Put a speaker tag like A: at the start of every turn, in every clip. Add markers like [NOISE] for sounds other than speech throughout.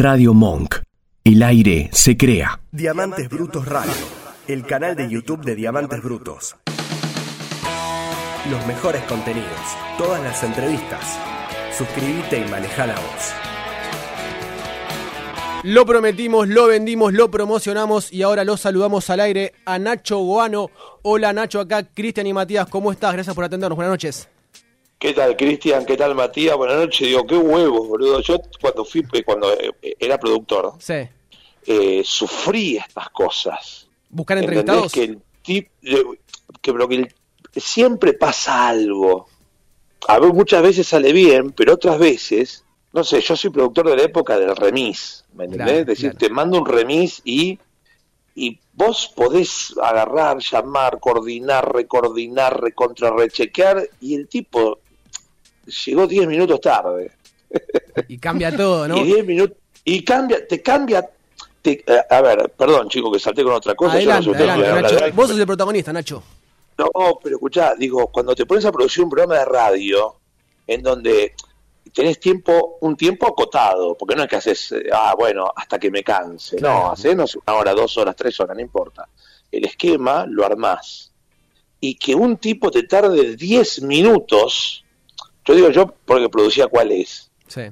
A: Radio Monk. El aire se crea.
B: Diamantes Brutos Radio, el canal de YouTube de Diamantes Brutos. Los mejores contenidos, todas las entrevistas. Suscríbete y maneja la voz.
C: Lo prometimos, lo vendimos, lo promocionamos y ahora lo saludamos al aire a Nacho Goano. Hola Nacho, acá Cristian y Matías, ¿cómo estás? Gracias por atendernos, buenas noches.
D: ¿Qué tal, Cristian? ¿Qué tal, Matías? Buenas noches. Digo, qué huevos, boludo. Yo cuando fui, eh, cuando eh, era productor,
C: Sí.
D: eh, sufrí estas cosas.
C: ¿Buscar entrevistados?
D: Que el tip, que, pero que el- siempre pasa algo. A ver, muchas veces sale bien, pero otras veces, no sé, yo soy productor de la época del remis, ¿me entendés?
C: Claro,
D: es decir,
C: claro.
D: te mando un remis y, y vos podés agarrar, llamar, coordinar, recoordinar, recontrarrechequear, y el tipo llegó 10 minutos tarde.
C: Y cambia todo, ¿no? [LAUGHS]
D: Y 10 minutos. Y cambia, te cambia. te- eh, a ver, perdón, chico, que salté con otra cosa. yo no
C: Adelante, adelante, Nacho. Vos sos el protagonista, Nacho.
D: No, pero escuchá, digo, cuando te pones a producir un programa de radio en donde tenés tiempo, un tiempo acotado, porque no es que haces, eh, ah, bueno, hasta que me canse.
C: Claro.
D: No, haces no sé, una hora, dos horas, tres horas, no importa. El esquema lo armás. Y que un tipo te tarde 10 minutos, yo digo yo porque producía cuál es,
C: Sí.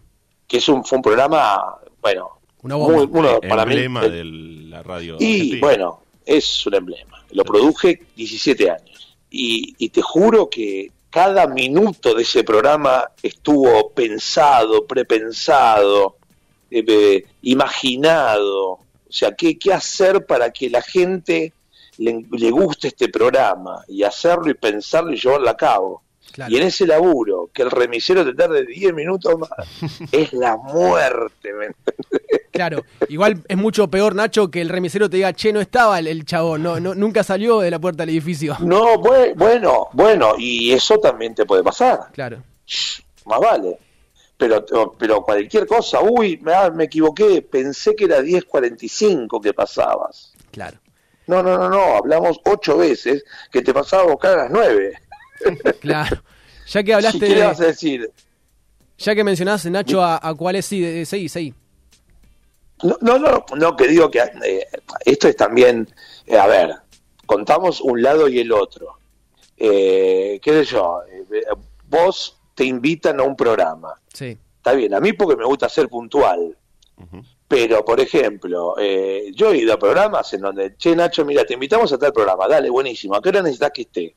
D: que es un, fue un programa, bueno,
C: Una bomba.
D: muy- uno para mí,
E: emblema
D: el-
E: de la radio.
D: y
E: argentina.
D: bueno, es un emblema. Lo produje 17 años. Y, y te juro que cada minuto de ese programa estuvo pensado, prepensado, eh, eh, imaginado. O sea, ¿qué, qué hacer para que la gente le, le guste este programa? Y hacerlo y pensarlo y llevarlo a cabo.
C: Claro.
D: Y en ese laburo, que el remisero te tarde 10 minutos más, [LAUGHS] es la muerte. ¿me
C: Claro. Igual es mucho peor, Nacho, que el remisero te diga, che, no estaba el, el chabón, no, no, nunca salió de la puerta del edificio. [LAUGHS]
D: No, bue- bueno, bueno, y eso también te puede pasar,
C: Claro.
D: más vale. Pero, pero cualquier cosa, uy, me, ah, me equivoqué, pensé que era 10.45 que pasabas.
C: Claro.
D: No, no, no, no, hablamos ocho veces que te pasaba a buscar a las nueve.
C: Claro. Ya que hablaste
D: qué
C: de,
D: vas a decir?
C: ya que mencionás, Nacho, a, a cuál es, sí, de- de- seguí, seguí.
D: No, no, no, no, que digo que eh, esto es también, eh, a ver, contamos un lado y el otro. Eh, ¿Qué sé yo? Eh, vos te invitan a un programa.
C: Sí.
D: Está bien, a mí porque me gusta ser puntual. Pero, por ejemplo, eh, yo he ido a programas en donde, che, Nacho, mira, te invitamos a tal programa, dale, buenísimo, ¿a qué hora necesitas que esté?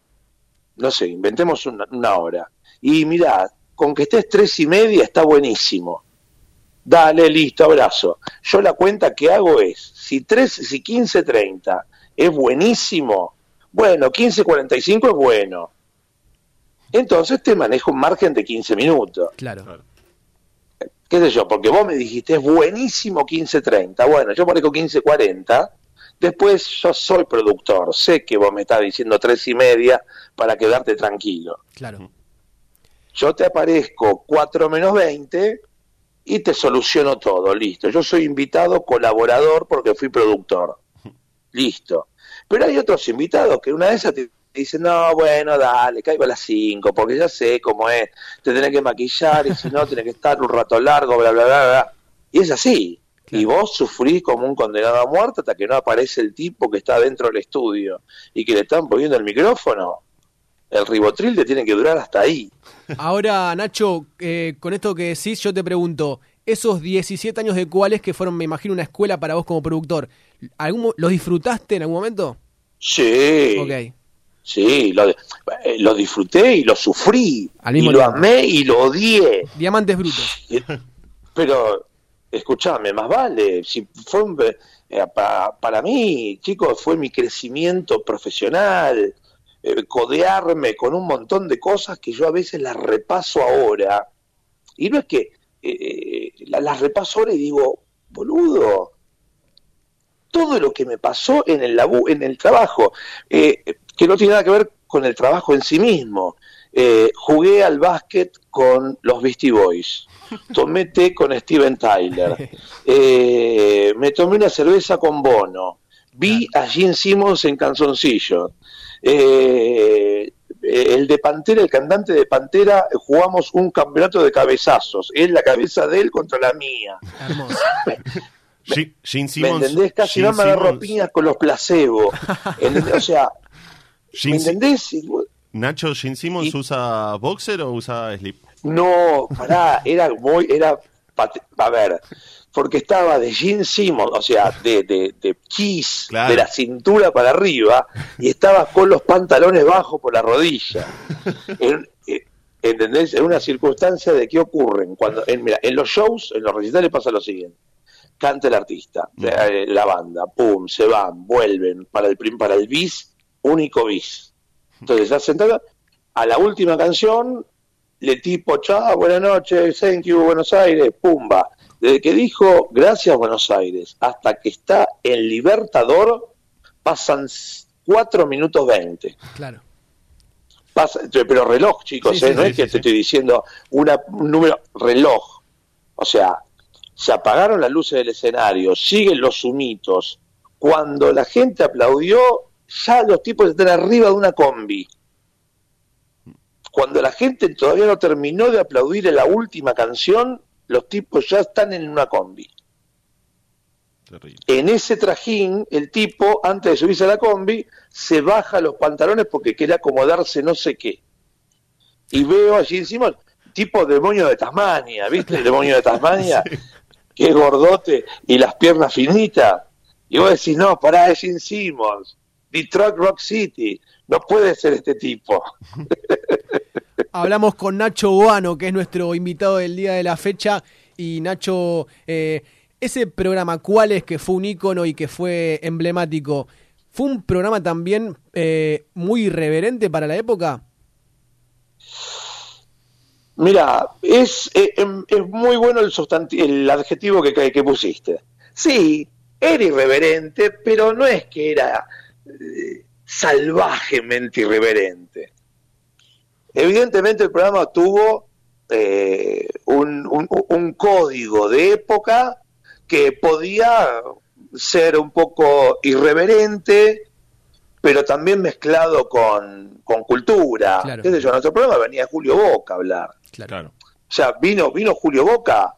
D: No sé, inventemos una, una hora. Y mira, con que estés tres y media está buenísimo. Dale, listo, abrazo. Yo la cuenta que hago es, si tres, si 15.30 es buenísimo, bueno, 15.45 es bueno. Entonces te manejo un margen de 15 minutos
C: Claro.
E: Claro.
D: qué sé yo, porque vos me dijiste es buenísimo 15.30, bueno, yo parezco 15.40, después yo soy productor, sé que vos me estás diciendo tres y media para quedarte tranquilo.
C: Claro.
D: Yo te aparezco 4 menos 20 y te soluciono todo, listo. Yo soy invitado colaborador porque fui productor, listo. Pero hay otros invitados que una de esas te dicen, no, bueno, dale, caigo a las 5, porque ya sé cómo es, te tenés que maquillar y si no, [LAUGHS] tenés que estar un rato largo, bla, bla, bla, bla. Y es así.
C: Claro.
D: Y vos sufrís como un condenado a muerte hasta que no aparece el tipo que está dentro del estudio y que le están poniendo el micrófono. El ribotril te tiene que durar hasta ahí.
C: Ahora, Nacho, eh, con esto que decís, yo te pregunto, esos 17 años de cuáles que fueron, me imagino, una escuela para vos como productor, ¿algún, ¿los disfrutaste en algún momento?
D: Sí,
C: Ok.
D: sí, lo, eh, lo disfruté y lo sufrí,
C: Al
D: y
C: mismo
D: lo
C: tiempo.
D: amé y lo odié.
C: Diamantes brutos.
D: Y- Pero, escúchame, más vale, si fue eh, pa- para mí, chicos, fue mi crecimiento profesional, eh, codearme con un montón de cosas que yo a veces las repaso ahora. Y no es que eh, la- las repaso ahora y digo, boludo, todo lo que me pasó en el, labu- en el trabajo, que no tiene nada que ver con el trabajo en sí mismo. Jugué al básquet con los Beastie Boys, tomé té con Steven Tyler, eh, me tomé una cerveza con Bono, vi a Gene Simmons en Canzoncillo, eh, eh, el de Pantera, el cantante de Pantera, jugamos un campeonato de cabezazos. Es la cabeza de él contra la mía.
C: Hermoso. [LAUGHS]
E: Gene- Gene
D: ¿Me
E: Simmons.
D: entendés? Casi no me agarro
E: Simmons-
D: piñas con los placebos. [LAUGHS] ¿Entendés? O sea, ¿me
E: Gene
D: entendés?
E: Nacho, ¿Gene Simmons
D: Y-
E: usa boxer o usa slip?
D: No, pará, era muy, era, a ver, porque estaba de Gene Simmons, o sea, de, de, de Kiss,
E: Claro.
D: de la cintura para arriba, y estaba con los pantalones bajos por la rodilla. En- eh, ¿Entendés? En una circunstancia de qué ocurren. Cuando, en, mira, en los shows, en los recitales pasa lo siguiente. Canta el artista, eh, la banda, pum, se van, vuelven para el, prim- para el bis, único bis. Entonces, ya sentado, a la última canción, le tipo, chao, buenas noches, thank you, Buenos Aires, pumba. Desde que dijo gracias Buenos Aires hasta que está en Libertador, pasan 4 minutos 20.
C: Claro.
D: Pasa, pero reloj, chicos,
C: Sí,
D: ¿eh?
C: sí,
D: no
E: sí,
D: es que te estoy diciendo una, un número, reloj. O sea, se apagaron las luces del escenario, siguen los sumitos. Cuando la gente aplaudió, ya los tipos están arriba de una combi. Cuando la gente todavía no terminó de aplaudir en la última canción, los tipos ya están en una combi.
E: Terrible.
D: En ese trajín, el tipo, antes de subirse a la combi, se baja los pantalones porque quiere acomodarse no sé qué. Y veo allí encima, tipo demonio de Tasmania, ¿viste? El demonio de Tasmania, [LAUGHS] que es gordote y las piernas finitas. Y vos decís, no, pará, es Gene Simmons, Detroit Rock City, no puede ser este tipo. [LAUGHS]
C: Hablamos con Nacho Guano, que es nuestro invitado del día de la fecha. Y Nacho, eh, ese programa, ¿cuál es que fue un ícono y que fue emblemático? ¿Fue un programa también eh, muy irreverente para la época?
D: Mira, es, eh, em, es muy bueno el, el adjetivo que, que, que pusiste. Sí, era irreverente, pero no es que era eh, salvajemente irreverente. Evidentemente el programa tuvo eh, un, un- un código de época que podía ser un poco irreverente, pero también mezclado con, con cultura.
C: Claro.
D: ¿Qué sé yo? En nuestro programa venía Julio Boca a hablar.
E: Claro.
D: O sea, vino, vino Julio Boca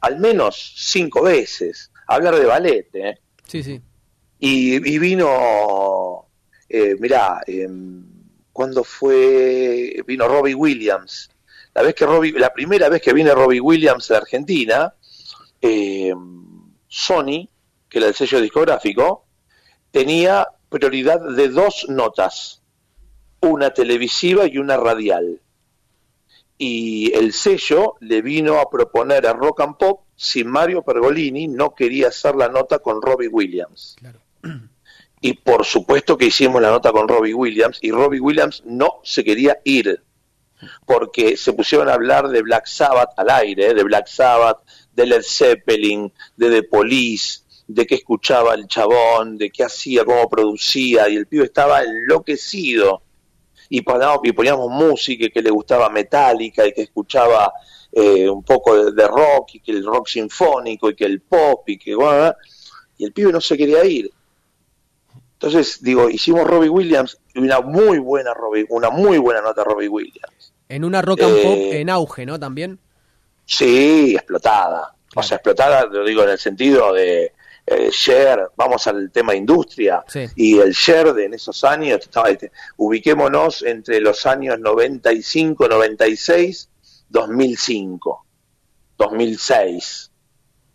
D: al menos cinco veces a hablar de ballet, ¿eh?
C: Sí, sí.
D: Y, y vino, eh, mirá, eh, cuando fue, vino Robbie Williams. La, vez que Robbie, la primera vez que viene Robbie Williams a Argentina, eh, Sony, que era el sello discográfico, tenía prioridad de dos notas, una televisiva y una radial. Y el sello le vino a proponer a Rock and Pop si Mario Pergolini no quería hacer la nota con Robbie Williams.
C: Claro. [CLEARS THROAT]
D: Y por supuesto que hicimos la nota con Robbie Williams y Robbie Williams no se quería ir porque se pusieron a hablar de Black Sabbath al aire, de Black Sabbath, de Led Zeppelin, de The Police, de qué escuchaba el chabón, de qué hacía, cómo producía, y el pibe estaba enloquecido. Y poníamos, y música que le gustaba Metallica y que escuchaba eh, un poco de, de rock y que el rock sinfónico y que el pop y que bueno, y el pibe no se quería ir. Entonces, digo, hicimos Robbie Williams y una muy buena Robbie, una muy buena nota Robbie Williams.
C: En una rock and pop
D: Eh,
C: en auge, ¿no? También.
D: Sí, explotada. O sea, explotada, lo digo en el sentido de eh, share, vamos al tema industria,
C: Sí.
D: y el share de en esos años, estaba, este, ubiquémonos entre los años 95, 96, 2005, 2006.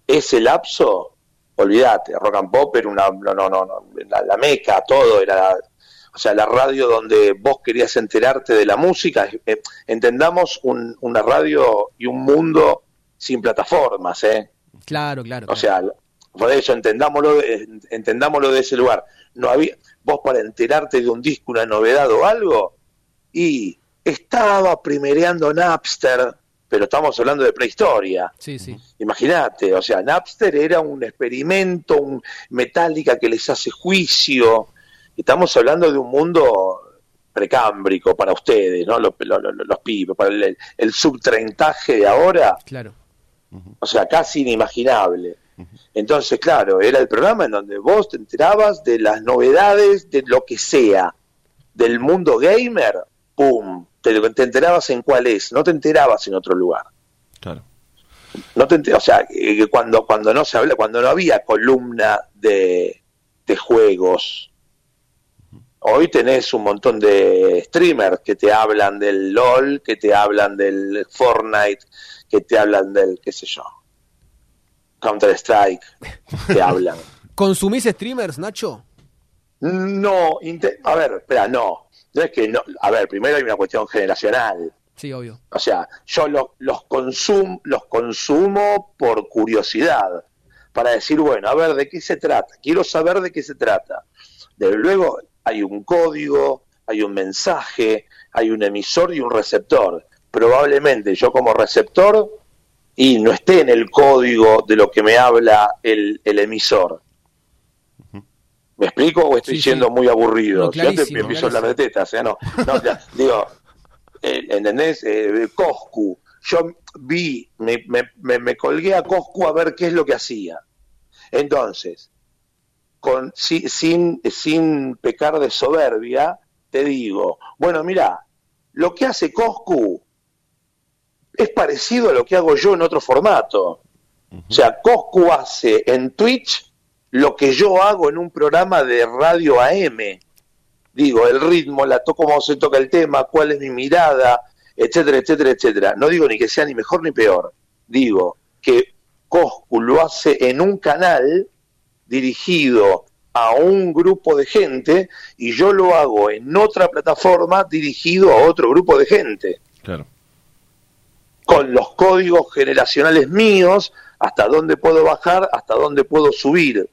D: Ese lapso, olvídate, rock and pop era una, no, no, no, la, la meca, todo era, o sea, la radio donde vos querías enterarte de la música, eh, entendamos un- una radio y un mundo sin plataformas, ¿eh?
C: Claro, claro.
D: O
C: claro.
D: sea, por eso entendámoslo, de- entendámoslo de ese lugar. No había, vos para enterarte de un disco, una novedad o algo, y estaba primereando Napster, pero estamos hablando de prehistoria.
C: Sí, sí.
D: Imagínate, o sea, Napster era un experimento, un Metallica que les hace juicio. Estamos hablando de un mundo precámbrico para ustedes, ¿no? Los, los, los- los pibes, para el, el subtrentaje de ahora,
C: Claro.
D: o sea, casi inimaginable. Entonces, claro, era el programa en donde vos te enterabas de las novedades de lo que sea, del mundo gamer, pum, te, te enterabas en cuál es, no te enterabas en otro lugar.
E: Claro.
D: No te enter- o sea, eh, cuando, cuando no se habla, cuando no había columna de, de juegos. Hoy tenés un montón de streamers que te hablan del LOL, que te hablan del Fortnite, que te hablan del, qué sé yo, Counter Strike, te hablan. [LAUGHS]
C: ¿Consumís streamers, Nacho?
D: No, a ver, espera, no. No es que no, a ver, primero hay una cuestión generacional.
C: Sí, obvio.
D: O sea, yo lo- los, consum, los consumo por curiosidad, para decir, bueno, a ver, ¿de qué se trata? Quiero saber de qué se trata. Desde luego hay un código, hay un mensaje, hay un emisor y un receptor. Probablemente yo como receptor y no esté en el código de lo que me habla el, el emisor. ¿Me explico o estoy
C: Sí,
D: siendo
C: sí.
D: muy aburrido?
C: No,
D: yo te empiezo a hablar de tetas, ¿eh? no, no, ya, digo, eh, ¿entendés? Eh, Coscu, yo vi, me, me, me, me colgué a Coscu a ver qué es lo que hacía. Entonces, con, si- sin, sin pecar de soberbia, te digo, bueno, mira, lo que hace Coscu es parecido a lo que hago yo en otro formato. O sea, Coscu hace en Twitch lo que yo hago en un programa de radio AM. Digo, el ritmo, la to cómo se toca el tema, cuál es mi mirada, etcétera, etcétera, etcétera. No digo ni que sea ni mejor ni peor. Digo que Coscu lo hace en un canal dirigido a un grupo de gente y yo lo hago en otra plataforma dirigido a otro grupo de gente
E: Claro.
D: con los códigos generacionales míos, hasta dónde puedo bajar, hasta dónde puedo subir.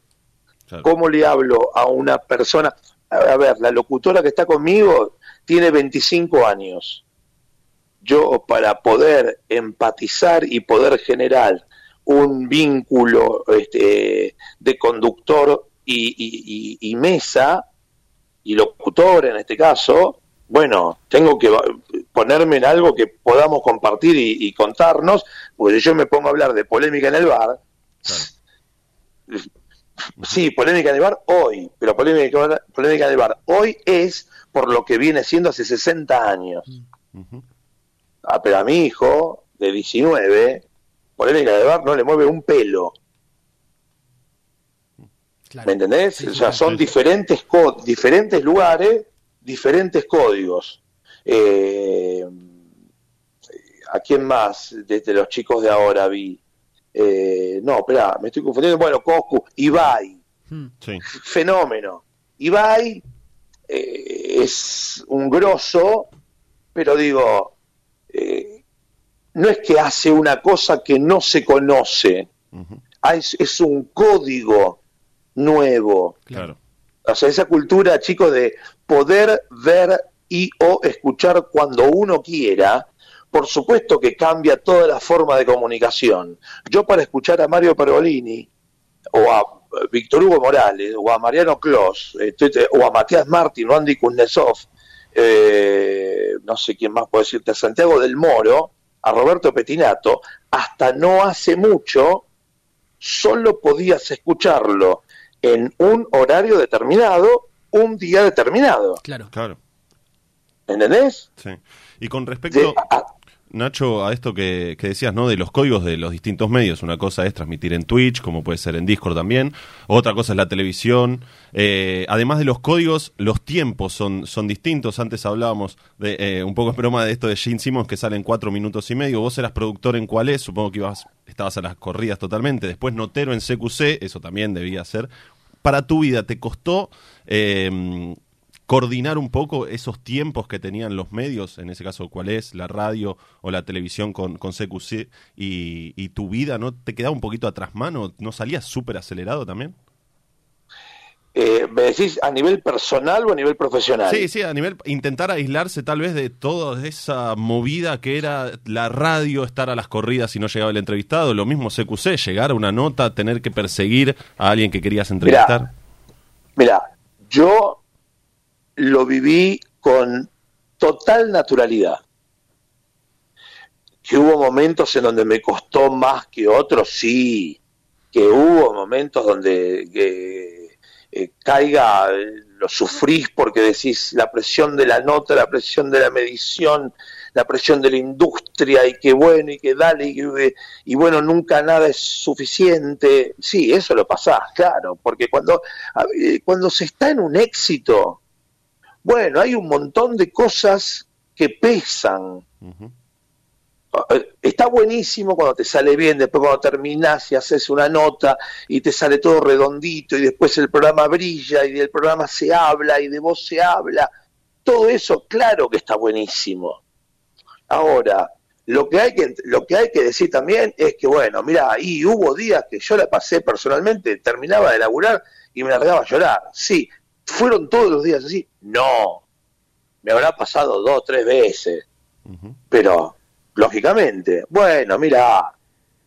E: Claro.
D: ¿Cómo le hablo a una persona? A ver, la locutora que está conmigo tiene 25 años. Yo para poder empatizar y poder generar un vínculo este, de conductor y, y- y- y mesa, y locutor en este caso, bueno, tengo que ponerme en algo que podamos compartir y, y contarnos, porque si yo me pongo a hablar de polémica en el bar, [LAUGHS] sí, polémica en el bar hoy, pero polémica, polémica en el bar hoy es por lo que viene siendo hace 60 años. Ah, pero a mi hijo de 19, polémica en el bar no le mueve un pelo.
C: Claro.
D: ¿Me entendés?
C: Sí,
D: o sea,
C: claro.
D: son
E: sí.
D: diferentes diferentes lugares, diferentes códigos. Eh, ¿A quién más de, de los chicos de ahora vi? Eh, no, espera, me estoy confundiendo. Bueno, Coscu, Ibai,
C: Hmm.
E: Sí.
D: fenómeno. Ibai eh, es un grosso, pero digo, eh, no es que hace una cosa que no se conoce. Ah, es, es un código nuevo.
E: Claro.
D: O sea, esa cultura, chicos, de poder ver y o escuchar cuando uno quiera, por supuesto que cambia toda la forma de comunicación. Yo para escuchar a Mario Pergolini, o a eh, Víctor Hugo Morales, o a Mariano Clos, este, o a Matías Martín, o Andy Kuznetsov, eh, no sé quién más puedo decirte, a Santiago del Moro, a Roberto Petinato, hasta no hace mucho, solo podías escucharlo en un horario determinado, un día determinado.
C: Claro.
E: Claro.
D: ¿Entendés?
E: Sí. Y con
D: De-
E: respecto,
D: a-
E: Nacho, a esto que, que decías, ¿no? De los códigos de los distintos medios. Una cosa es transmitir en Twitch, como puede ser en Discord también. Otra cosa es la televisión. Eh, además de los códigos, los tiempos son, son distintos. Antes hablábamos de eh, un poco en broma de esto de Gene Simmons que sale en cuatro minutos y medio. Vos eras productor en cuál es, supongo que ibas, estabas a las corridas totalmente. Después notero en CQC, eso también debía ser. Para tu vida, ¿te costó eh, coordinar un poco esos tiempos que tenían los medios, en ese caso cuál es, la radio o la televisión con, con CQC, y, y tu vida no te quedaba un poquito atrás mano? ¿No salías súper acelerado también?
D: eh, ¿Me decís a nivel personal o a nivel profesional?
E: Sí, sí, a nivel intentar aislarse tal vez de toda esa movida que era la radio, estar a las corridas y no llegaba el entrevistado, lo mismo CQC, llegar a una nota, tener que perseguir a alguien que querías entrevistar.
D: Mira, yo lo viví con total naturalidad. Que hubo momentos en donde me costó más que otros, sí. Que hubo momentos donde eh, caiga lo sufrís porque decís la presión de la nota, la presión de la medición, la presión de la industria y que bueno y que dale y, bueno, nunca nada es suficiente. Sí, eso lo pasás, claro, porque cuando, eh, cuando se está en un éxito, bueno, hay un montón de cosas que pesan.
E: Ujú.
D: Eh, Está buenísimo cuando te sale bien, después cuando terminás y haces una nota y te sale todo redondito y después el programa brilla y del programa se habla y de vos se habla. Todo eso, claro que está buenísimo. Ahora, lo que hay que, lo que, hay que decir también es que, bueno, mira, ahí hubo días que yo la pasé personalmente, terminaba de laburar y me largaba a llorar. Sí, ¿fueron todos los días así? No, me habrá pasado dos, tres veces pero lógicamente, bueno, mira,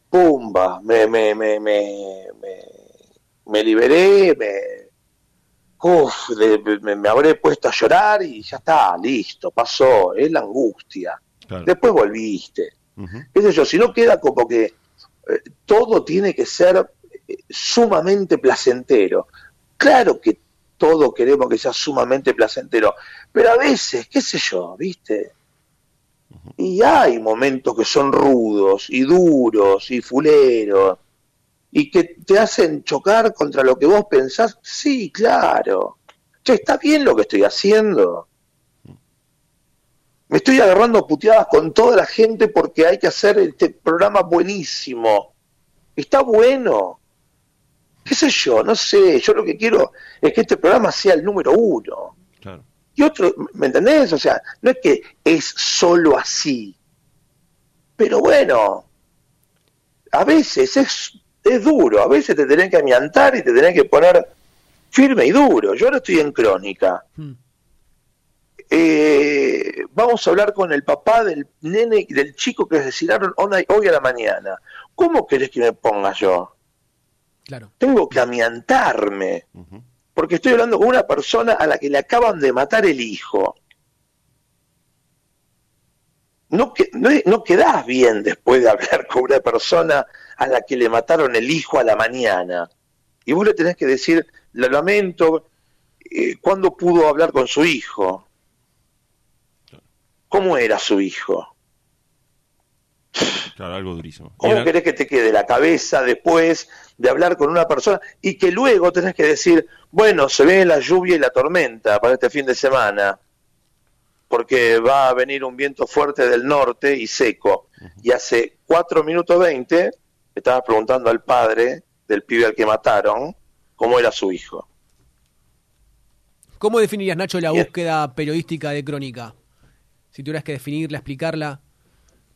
D: pumba, me, me, me, me, me, me liberé, me, uf, de- me, me habré puesto a llorar y ya está, listo, pasó, es la angustia.
E: Claro.
D: Después volviste. Sé yo, si no queda como que eh, todo tiene que ser eh, sumamente placentero. Claro que todo queremos que sea sumamente placentero, pero a veces, qué sé yo, ¿viste? Y hay momentos que son rudos y duros y fuleros y que te hacen chocar contra lo que vos pensás. Sí, claro. Che, ¿está bien lo que estoy haciendo? Me estoy agarrando puteadas con toda la gente porque hay que hacer este programa buenísimo. Está bueno. ¿Qué sé yo? No sé. Yo lo que quiero es que este programa sea el número uno.
E: Claro.
D: Y otro, ¿me entendés? O sea, no es que es solo así. Pero bueno, a veces es, es duro, a veces te tenés que amiantar y te tenés que poner firme y duro. Yo ahora estoy en crónica.
C: Mm.
D: Eh, vamos a hablar con el papá del nene, del chico que asesinaron hoy hoy a la mañana. ¿Cómo querés que me ponga yo?
C: Claro.
D: Tengo que amiantarme porque estoy hablando con una persona a la que le acaban de matar el hijo. No, que, no, no quedás bien después de hablar con una persona a la que le mataron el hijo a la mañana. Y vos le tenés que decir, lo lamento, eh, ¿cuándo pudo hablar con su hijo? ¿Cómo era su hijo?
E: Claro, algo durísimo.
D: ¿Cómo
E: era-
D: querés que te quede la cabeza después de hablar con una persona y que luego tenés que decir, bueno, se ve la lluvia y la tormenta para este fin de semana, porque va a venir un viento fuerte del norte y seco. Y hace 4 minutos 20 estabas preguntando al padre del pibe al que mataron cómo era su hijo.
C: ¿Cómo definirías, Nacho, la
D: Bien.
C: búsqueda periodística de crónica? Si tuvieras que definirla, explicarla.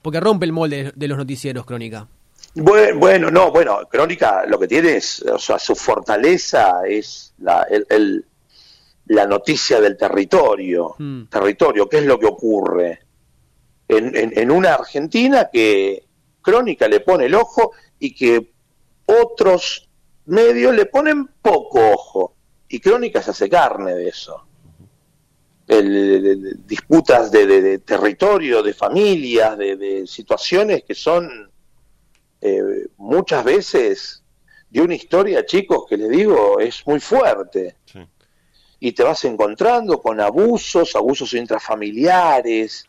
C: Porque rompe el molde de los noticieros, crónica.
D: Bueno, bueno, no, bueno, Crónica lo que tiene es, o sea, su fortaleza es la, el- el- la noticia del territorio.
C: Mm.
D: Territorio, ¿qué es lo que ocurre? En, en- en una Argentina que Crónica le pone el ojo y que otros medios le ponen poco ojo. Y Crónica se hace carne de eso. El- disputas de, de- de territorio, de familias, de, de situaciones que son eh, muchas veces de una historia, chicos, que les digo, es muy fuerte.
E: Sí.
D: Y te vas encontrando con abusos, abusos intrafamiliares,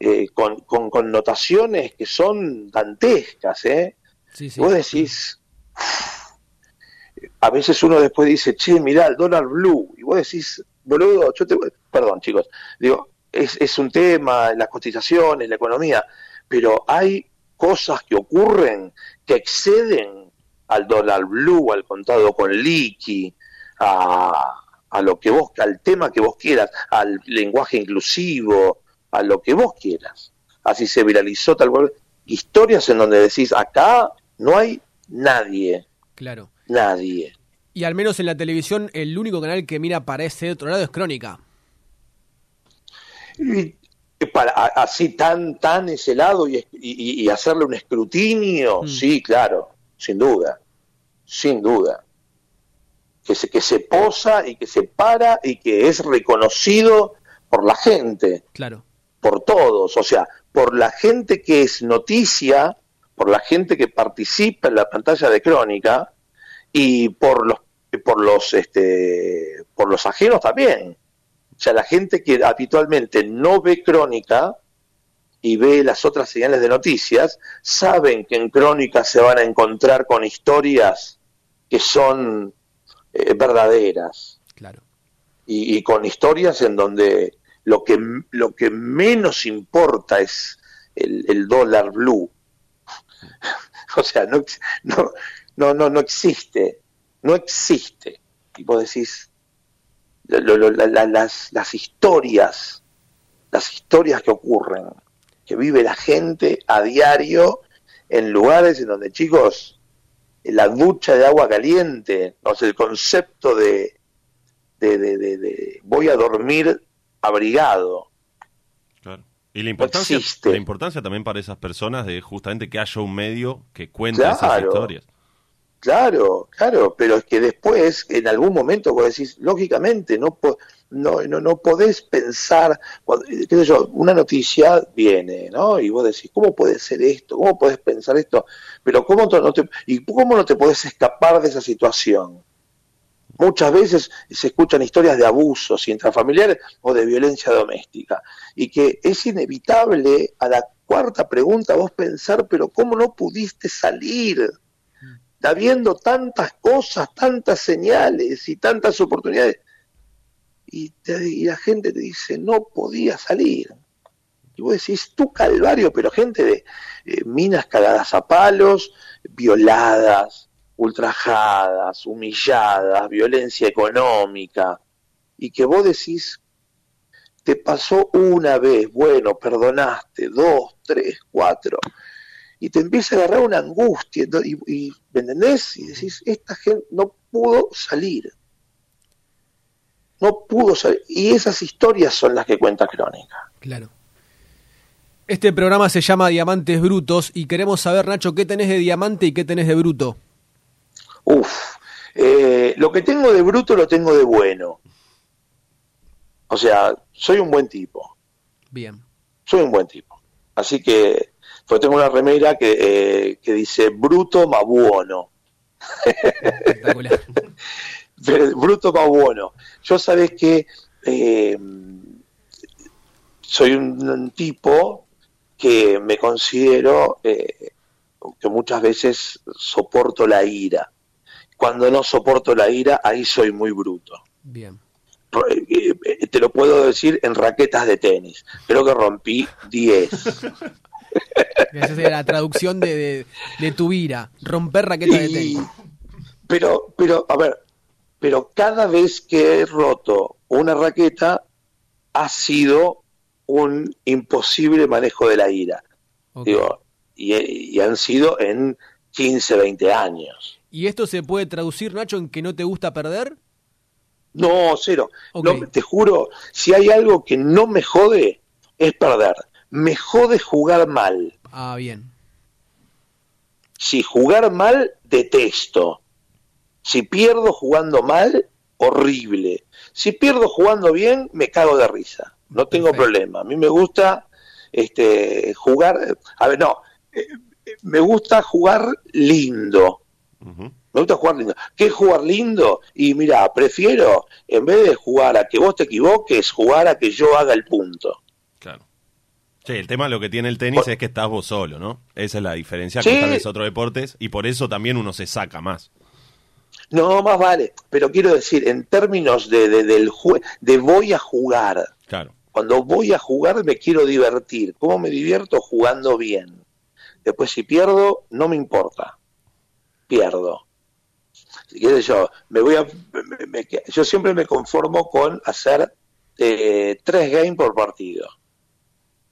D: eh, con, con connotaciones que son dantescas, ¿eh?
C: Sí, sí.
D: Vos decís, a veces uno después dice, che, mirá, el dólar blue, y vos decís, boludo, yo te... Perdón, chicos, digo, es, es un tema, las cotizaciones, la economía, pero hay cosas que ocurren que exceden al dólar blue, al contado con liqui, a, a lo que vos, al tema que vos quieras, al lenguaje inclusivo, a lo que vos quieras. Así se viralizó tal cual. Historias en donde decís, acá no hay nadie,
C: Claro.
D: nadie.
C: Y al menos en la televisión, el único canal que mira para ese otro lado es Crónica.
D: Y para, así tan, tan ese lado y, y- y hacerle un escrutinio,
C: Mm.
D: sí, claro, sin duda, sin duda. Que se, que se posa y que se para y que es reconocido por la gente.
C: Claro.
D: por todos, o sea, por la gente que es noticia, por la gente que participa en la pantalla de crónica y por los por los, este, por los ajenos también. O sea, la gente que habitualmente no ve crónica y ve las otras señales de noticias, saben que en crónica se van a encontrar con historias que son eh, verdaderas.
C: Claro.
D: Y, y con historias en donde lo que, lo que menos importa es el, el dólar blue. [LAUGHS] o sea, no, no, no, no, no existe, no existe. Y vos decís, lo- lo- la- la- las, las historias, las historias que ocurren, que vive la gente a diario en lugares en donde, chicos, la ducha de agua caliente, o sea, el concepto de, de, de- de- de voy a dormir abrigado.
E: Claro. Y la importancia, la importancia también para esas personas de justamente que haya un medio que cuente esas historias.
D: Claro, claro, pero es que después, en algún momento, vos decís, lógicamente, no, no, no, no podés pensar, cuando- qué sé yo, una noticia viene, ¿no? Y vos decís, ¿cómo puede ser esto? ¿Cómo podés pensar esto? Pero ¿cómo no te, y cómo no te podés escapar de esa situación? Muchas veces se escuchan historias de abusos intrafamiliares o de violencia doméstica y que es inevitable a la cuarta pregunta vos pensar, pero ¿cómo no pudiste salir? Habiendo tantas cosas, tantas señales y tantas oportunidades. Y, te- y la gente te dice, no podía salir. Y vos decís, tú calvario, pero gente de eh, minas cagadas a palos, violadas, ultrajadas, humilladas, violencia económica. Y que vos decís, te pasó una vez, bueno, perdonaste, dos, tres, cuatro y te empieza a agarrar una angustia, y, y- ¿me entendés? Y decís, esta gente no pudo salir. No pudo salir. Y esas historias son las que cuenta Crónica.
C: Claro. Este programa se llama Diamantes Brutos y queremos saber, Nacho, qué tenés de diamante y qué tenés de bruto.
D: Uf, eh, lo que tengo de bruto lo tengo de bueno. O sea, soy un buen tipo.
C: Bien.
D: Soy un buen tipo. Así que, pues tengo una remera que, eh, que dice bruto ma buono.
C: Espectacular. [LAUGHS]
D: Pero bruto más bueno. Yo sabes que eh, soy un, un tipo que me considero eh, que muchas veces soporto la ira. Cuando no soporto la ira, ahí soy muy bruto.
C: Bien.
D: Te lo puedo decir en raquetas de tenis. Creo que rompí 10. [LAUGHS] [LAUGHS]
C: Esa sería la traducción de, de, de tu ira. Romper raqueta de tenis.
D: pero, pero, a ver, pero cada vez que he roto una raqueta ha sido un imposible manejo de la ira. Digo, y, y han sido en 15, 20 años.
C: ¿Y esto se puede traducir, Nacho, en que no te gusta perder?
D: No, cero. No, te juro, si hay algo que no me jode, es perder. Me jode jugar mal.
C: Ah, bien.
D: Si jugar mal, detesto. Si pierdo jugando mal, horrible. Si pierdo jugando bien, me cago de risa. No tengo
C: Perfecto.
D: problema. A mí me gusta este, jugar. A ver, no. eh, Me gusta jugar lindo. Me gusta jugar lindo. ¿Qué es jugar lindo? Y mira, prefiero, en vez de jugar a que vos te equivoques, jugar a que yo haga el punto.
E: Sí, el tema lo que tiene el tenis
D: Por-
E: es que estás vos solo, ¿no? Esa es la diferencia
D: Sí.
E: con tales otros deportes y por eso también uno se saca más.
D: No, más vale. Pero quiero decir, en términos de, de, del jue- de voy a jugar.
E: Claro.
D: Cuando voy a jugar me quiero divertir. ¿Cómo me divierto? Jugando bien. Después si pierdo, no me importa. Pierdo. Si quieres yo, me voy a, me- me- yo siempre me conformo con hacer eh, tres games por partido.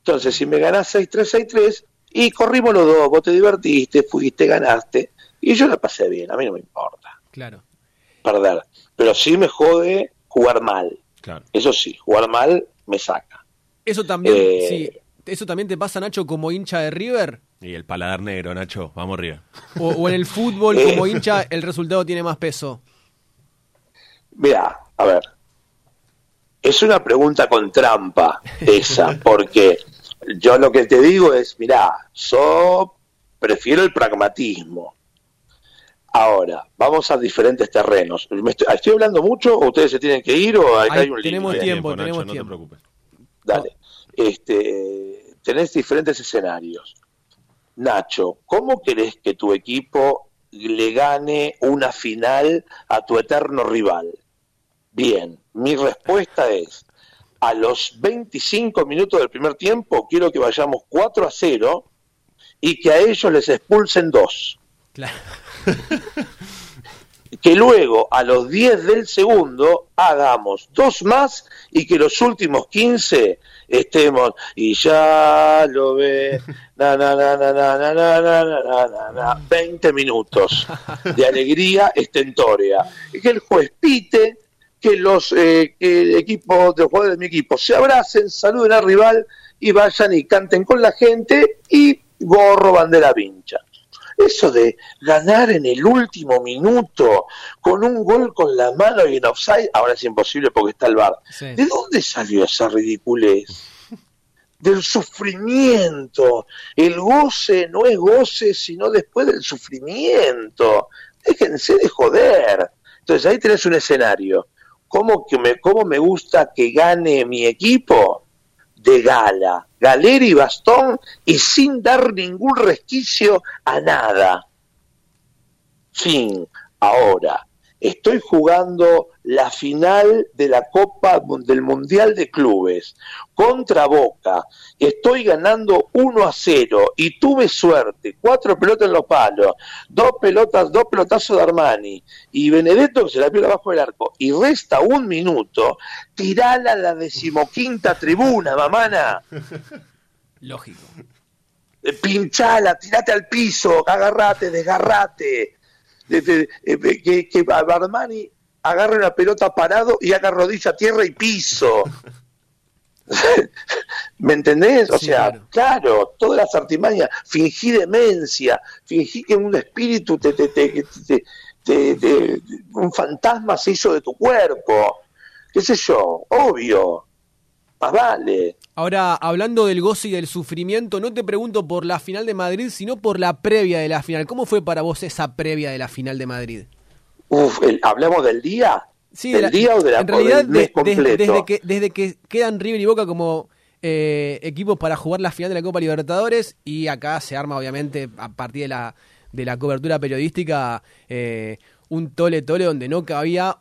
D: Entonces, si me ganás 6-3, 6-3, y corrimos los dos, vos te divertiste, fuiste, ganaste, y yo la pasé bien, a mí no me importa
C: Claro.
D: perder. Pero sí me jode jugar mal.
E: Claro.
D: Eso sí, jugar mal me saca.
C: Eso también,
D: Eh,
C: sí. ¿Eso también te pasa, Nacho, como hincha de River?
E: Y el paladar negro, Nacho, vamos arriba.
C: ¿O, o en el fútbol, [LAUGHS] como hincha, el resultado tiene más peso?
D: Mira, a ver, es una pregunta con trampa esa, [LAUGHS] porque yo lo que te digo es, mira, yo prefiero el pragmatismo, Ahora, vamos a diferentes terrenos. ¿Me estoy, ¿Estoy hablando mucho o ustedes se tienen que ir o hay, hay un
C: tenemos
D: límite?
C: tiempo,
E: Nacho,
C: tenemos
E: no
C: tiempo.
E: te preocupes.
D: Dale. Este, tenés diferentes escenarios. Nacho, ¿cómo querés que tu equipo le gane una final a tu eterno rival? Bien, mi respuesta es, a los 25 minutos del primer tiempo quiero que vayamos 4 a 0 y que a ellos les expulsen dos.
C: Claro.
D: que luego a los 10 del segundo hagamos dos más y que los últimos 15 estemos y ya lo ve na, na, na, na, na, na, na, na, na, na, na, 20 minutos de alegría estentórea y que el juez pite que los eh, que el equipo de los jugadores de mi equipo se abracen saluden al rival y vayan y canten con la gente y gorro bandera vincha eso de ganar en el último minuto con un gol con la mano y en offside, ahora es imposible porque está el bar.
C: Sí.
D: ¿De dónde salió esa ridiculez? Del sufrimiento. El goce no es goce sino después del sufrimiento. Déjense de joder. Entonces ahí tenés un escenario. ¿Cómo, que me, cómo me gusta que gane mi equipo? de gala, galera y bastón y sin dar ningún resquicio a nada. Fin. Ahora, estoy jugando la final de la Copa del Mundial de Clubes contra Boca. Estoy ganando 1 a 0 y tuve suerte. Cuatro pelotas en los palos, dos pelotas, dos pelotazos de Armani y Benedetto que se la pierde abajo del arco. Y resta un minuto. Tirala a la decimoquinta tribuna, mamana. [LAUGHS]
C: Lógico.
D: Eh, pinchala, tirate al piso, agarrate, desgarrate. De- de- eh, que, que Armani agarre una pelota parado y haga rodilla, tierra y piso. [LAUGHS] ¿Me entendés? O
C: Sí,
D: sea,
C: claro.
D: claro. todas las artimañas, fingí demencia, fingí que un espíritu, te, te, te- te- te- te- un fantasma se hizo de tu cuerpo, qué sé yo, obvio, más vale.
C: Ahora, hablando del goce y del sufrimiento, no te pregunto por la final de Madrid, sino por la previa de la final. ¿Cómo fue para vos esa previa de la final de Madrid?
D: Uf, el- ¿hablamos del día?
C: Sí,
D: ¿Del
C: de la-
D: día o de la,
C: en realidad,
D: o del mes
C: de- de-
D: completo?
C: desde, que, desde que quedan River y Boca como eh, equipos para jugar la final de la Copa Libertadores y acá se arma obviamente a partir de la, de la cobertura periodística eh, un tole tole donde no cabía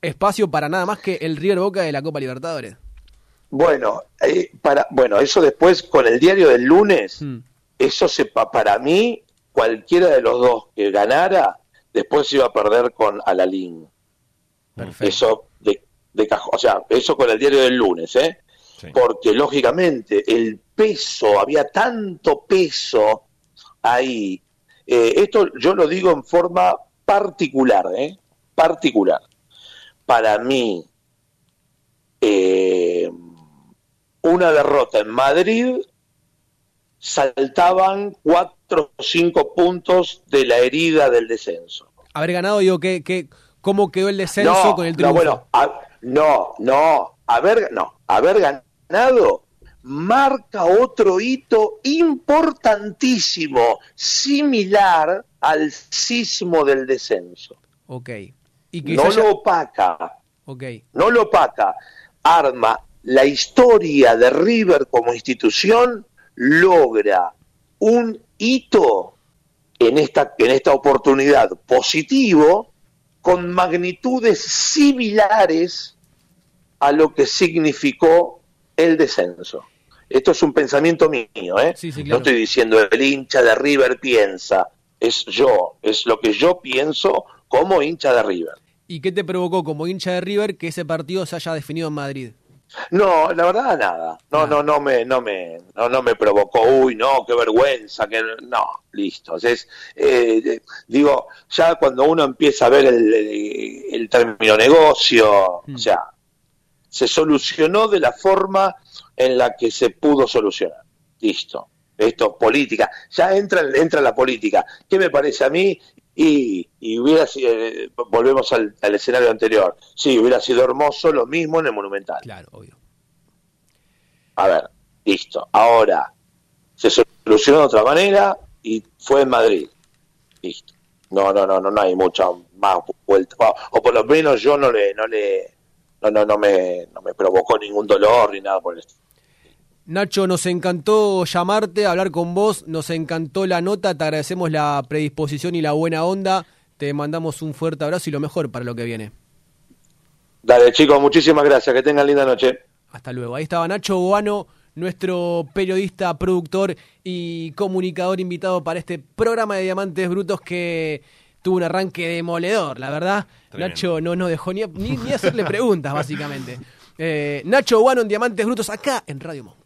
C: espacio para nada más que el River Boca de la Copa Libertadores.
D: Bueno, eh, para, bueno, eso después con el diario del lunes,
C: Mm.
D: eso se, pa- para mí, cualquiera de los dos que ganara, después iba a perder con Alalín.
C: Perfecto.
D: Eso de, de cajón, o sea, eso con el diario del lunes, ¿eh?
E: Sí.
D: Porque lógicamente el peso, había tanto peso ahí. Eh, esto yo lo digo en forma particular, ¿eh? Particular. Para mí, eh, una derrota en Madrid saltaban cuatro o cinco puntos de la herida del descenso.
C: Haber ganado, digo, ¿qué, qué, ¿cómo quedó el descenso
D: no,
C: con el
D: no,
C: triunfo?
D: bueno, a- no, no, haber, no, haber ganado marca otro hito importantísimo, similar al sismo del descenso.
C: Ok. Y
D: No
C: haya-
D: lo opaca,
C: Ok.
D: no lo opaca, arma la historia de River como institución, logra un hito en esta, en esta oportunidad positivo con magnitudes similares a lo que significó el descenso. Esto es un pensamiento mío, ¿eh?
C: Sí, sí,
D: No estoy diciendo el hincha de River piensa, es yo, es lo que yo pienso como hincha de River.
C: ¿Y qué te provocó como hincha de River que ese partido se haya definido en Madrid?
D: No, la verdad nada. No, no, no me, no me, no, no me provocó. Uy, no, qué vergüenza, que no, listo. Es, eh, eh, digo, ya cuando uno empieza a ver el, el- el término negocio,
C: Mm.
D: o sea, se solucionó de la forma en la que se pudo solucionar. Listo. Esto, política. Ya entra, entra la política. ¿Qué me parece a mí? Y, y hubiera sido, eh, volvemos al, al escenario anterior. Sí, hubiera sido hermoso lo mismo en el Monumental.
C: Claro, obvio.
D: A ver, listo. Ahora se solucionó de otra manera y fue en Madrid. Listo. No, no, no, no, no hay mucha más vuelta. O, o por lo menos yo no le, no le, no, no, no me, no me provocó ningún dolor ni nada por el estilo.
C: Nacho, nos encantó llamarte, hablar con vos, nos encantó la nota, te agradecemos la predisposición y la buena onda, te mandamos un fuerte abrazo y lo mejor para lo que viene.
D: Dale, chicos, muchísimas gracias, que tengan linda noche.
C: Hasta luego. Ahí estaba Nacho Boano, nuestro periodista, productor y comunicador invitado para este programa de Diamantes Brutos que tuvo un arranque demoledor, la verdad.
E: Tremendo.
C: Nacho no nos dejó ni, ni, ni hacerle preguntas, básicamente. [LAUGHS] Eh, Nacho Boano en Diamantes Brutos, acá en Radio Monk.